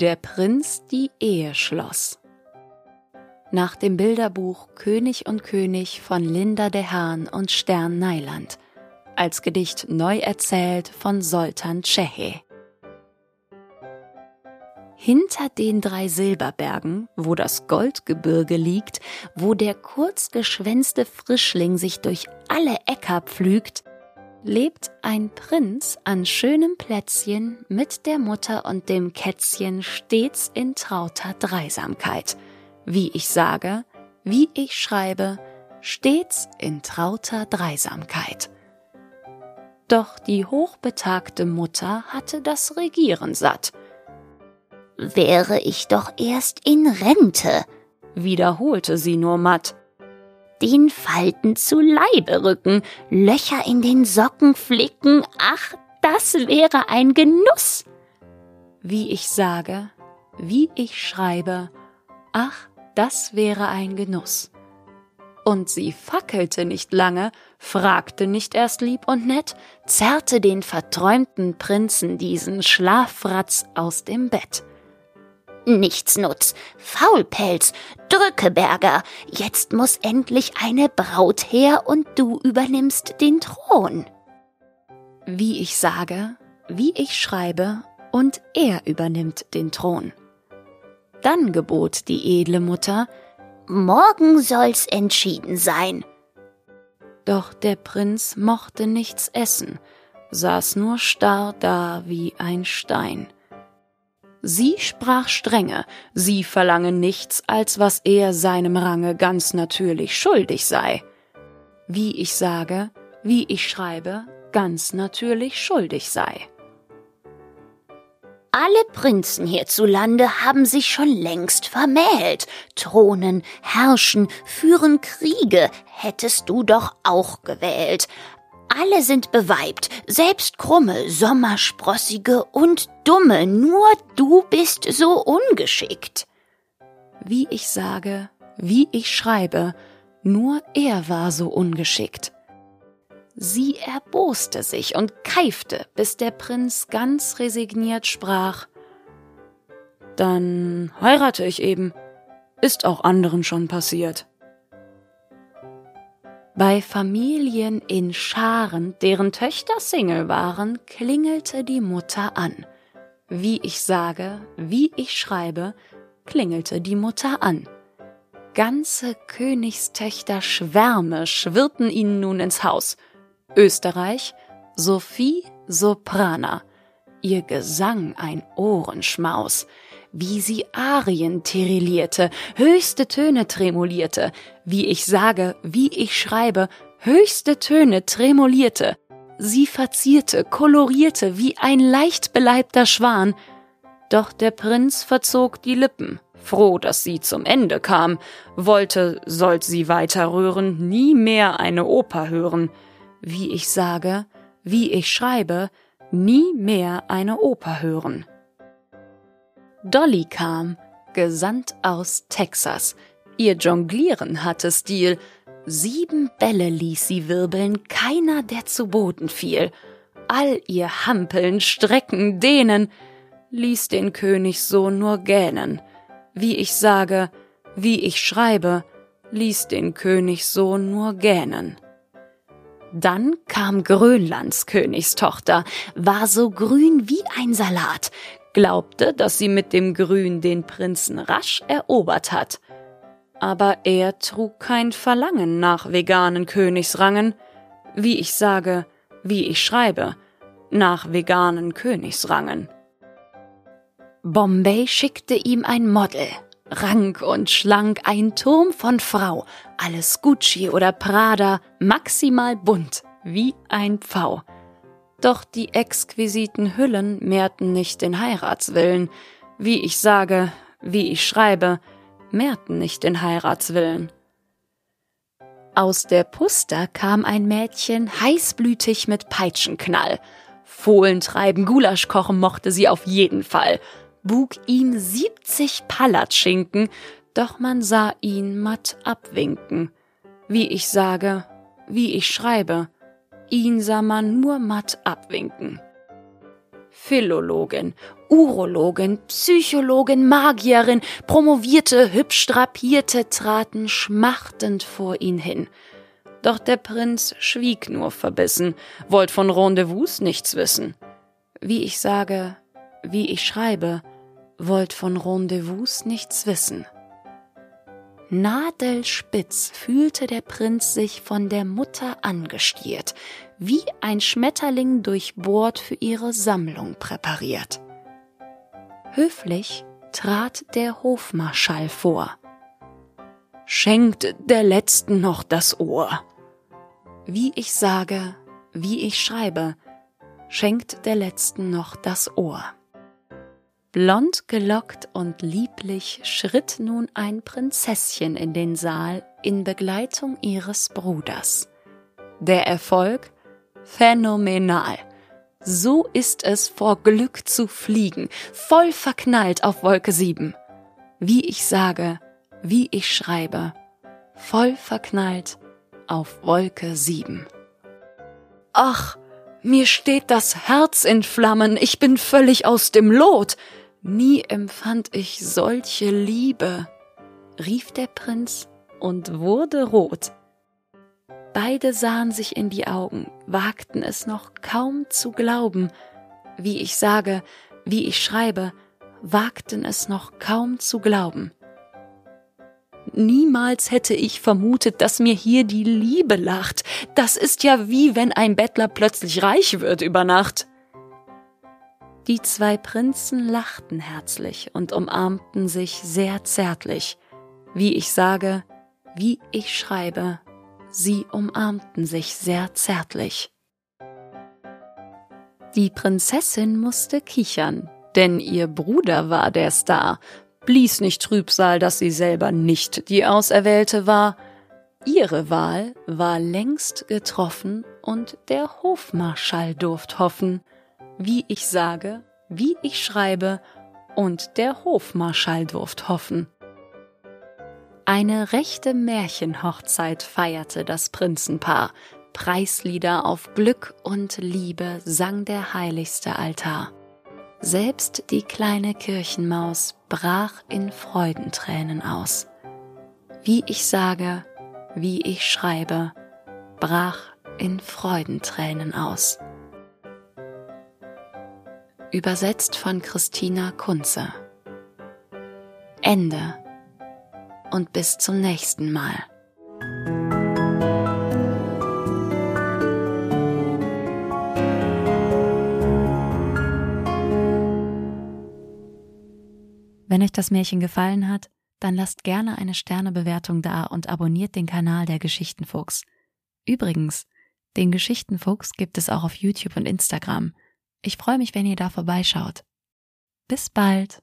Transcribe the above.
der Prinz die Ehe schloss. Nach dem Bilderbuch König und König von Linda de Haan und Stern Neiland, als Gedicht neu erzählt von Soltan Cehe. Hinter den drei Silberbergen, wo das Goldgebirge liegt, wo der kurzgeschwänzte Frischling sich durch alle Äcker pflügt, lebt ein Prinz an schönem Plätzchen mit der Mutter und dem Kätzchen stets in trauter Dreisamkeit. Wie ich sage, wie ich schreibe, stets in trauter Dreisamkeit. Doch die hochbetagte Mutter hatte das Regieren satt wäre ich doch erst in Rente, wiederholte sie nur matt. Den Falten zu Leibe rücken, Löcher in den Socken flicken, ach, das wäre ein Genuss. Wie ich sage, wie ich schreibe, ach, das wäre ein Genuss. Und sie fackelte nicht lange, fragte nicht erst lieb und nett, zerrte den verträumten Prinzen diesen Schlafratz aus dem Bett. Nichtsnutz, Faulpelz, Drückeberger, jetzt muss endlich eine Braut her und du übernimmst den Thron. Wie ich sage, wie ich schreibe, und er übernimmt den Thron. Dann gebot die edle Mutter, Morgen soll's entschieden sein. Doch der Prinz mochte nichts essen, saß nur starr da wie ein Stein. Sie sprach strenge, sie verlange nichts, als was er seinem Range ganz natürlich schuldig sei. Wie ich sage, wie ich schreibe, ganz natürlich schuldig sei. Alle Prinzen hierzulande haben sich schon längst vermählt, thronen, herrschen, führen Kriege, hättest du doch auch gewählt, alle sind beweibt, selbst krumme, sommersprossige und dumme, nur du bist so ungeschickt. Wie ich sage, wie ich schreibe, nur er war so ungeschickt. Sie erboste sich und keifte, bis der Prinz ganz resigniert sprach Dann heirate ich eben. Ist auch anderen schon passiert. Bei Familien in Scharen, deren Töchter Single waren, klingelte die Mutter an. Wie ich sage, wie ich schreibe, klingelte die Mutter an. Ganze Königstöchter Schwärme schwirrten ihnen nun ins Haus. Österreich, Sophie Soprana, ihr Gesang ein Ohrenschmaus, wie sie Arien tirillierte, höchste Töne tremolierte, wie ich sage, wie ich schreibe, höchste Töne tremolierte, sie verzierte, kolorierte wie ein leicht beleibter Schwan, doch der Prinz verzog die Lippen, froh, dass sie zum Ende kam, wollte, sollt sie weiter rühren, nie mehr eine Oper hören, wie ich sage, wie ich schreibe, nie mehr eine Oper hören. Dolly kam, gesandt aus Texas. Ihr Jonglieren hatte Stil. Sieben Bälle ließ sie wirbeln, keiner, der zu Boden fiel. All ihr Hampeln, Strecken, Dehnen ließ den Königssohn nur gähnen. Wie ich sage, wie ich schreibe, ließ den Königssohn nur gähnen. Dann kam Grönlands Königstochter, war so grün wie ein Salat, glaubte, dass sie mit dem Grün den Prinzen rasch erobert hat. Aber er trug kein Verlangen nach veganen Königsrangen, wie ich sage, wie ich schreibe, nach veganen Königsrangen. Bombay schickte ihm ein Model, rank und schlank, ein Turm von Frau, alles Gucci oder Prada, maximal bunt, wie ein Pfau. Doch die exquisiten Hüllen mehrten nicht den Heiratswillen. Wie ich sage, wie ich schreibe, mehrten nicht den Heiratswillen. Aus der Puster kam ein Mädchen heißblütig mit Peitschenknall. Fohlen treiben, Gulasch kochen mochte sie auf jeden Fall. Bug ihm siebzig Palatschinken, doch man sah ihn matt abwinken. Wie ich sage, wie ich schreibe, Ihn sah man nur matt abwinken. Philologin, Urologin, Psychologin, Magierin, promovierte, hübsch drapierte traten schmachtend vor ihn hin. Doch der Prinz schwieg nur verbissen, wollt von Rendezvous nichts wissen. Wie ich sage, wie ich schreibe, wollt von Rendezvous nichts wissen. Nadelspitz fühlte der Prinz sich von der Mutter angestiert, wie ein Schmetterling durchbohrt für ihre Sammlung präpariert. Höflich trat der Hofmarschall vor. Schenkt der Letzten noch das Ohr. Wie ich sage, wie ich schreibe, schenkt der Letzten noch das Ohr. Blond gelockt und lieblich schritt nun ein Prinzesschen in den Saal in Begleitung ihres Bruders. Der Erfolg phänomenal. So ist es vor Glück zu fliegen, voll verknallt auf Wolke 7. Wie ich sage, wie ich schreibe, voll verknallt auf Wolke 7. Ach, mir steht das Herz in Flammen, ich bin völlig aus dem Lot. Nie empfand ich solche Liebe, rief der Prinz und wurde rot. Beide sahen sich in die Augen, wagten es noch kaum zu glauben, wie ich sage, wie ich schreibe, wagten es noch kaum zu glauben. Niemals hätte ich vermutet, dass mir hier die Liebe lacht. Das ist ja wie wenn ein Bettler plötzlich reich wird über Nacht. Die zwei Prinzen lachten herzlich und umarmten sich sehr zärtlich. Wie ich sage, wie ich schreibe, sie umarmten sich sehr zärtlich. Die Prinzessin musste kichern, denn ihr Bruder war der Star, blies nicht Trübsal, dass sie selber nicht die Auserwählte war. Ihre Wahl war längst getroffen und der Hofmarschall durft hoffen, wie ich sage, wie ich schreibe, und der Hofmarschall durft hoffen. Eine rechte Märchenhochzeit feierte das Prinzenpaar. Preislieder auf Glück und Liebe sang der heiligste Altar. Selbst die kleine Kirchenmaus brach in Freudentränen aus. Wie ich sage, wie ich schreibe, brach in Freudentränen aus. Übersetzt von Christina Kunze. Ende und bis zum nächsten Mal. Wenn euch das Märchen gefallen hat, dann lasst gerne eine Sternebewertung da und abonniert den Kanal der Geschichtenfuchs. Übrigens, den Geschichtenfuchs gibt es auch auf YouTube und Instagram. Ich freue mich, wenn ihr da vorbeischaut. Bis bald!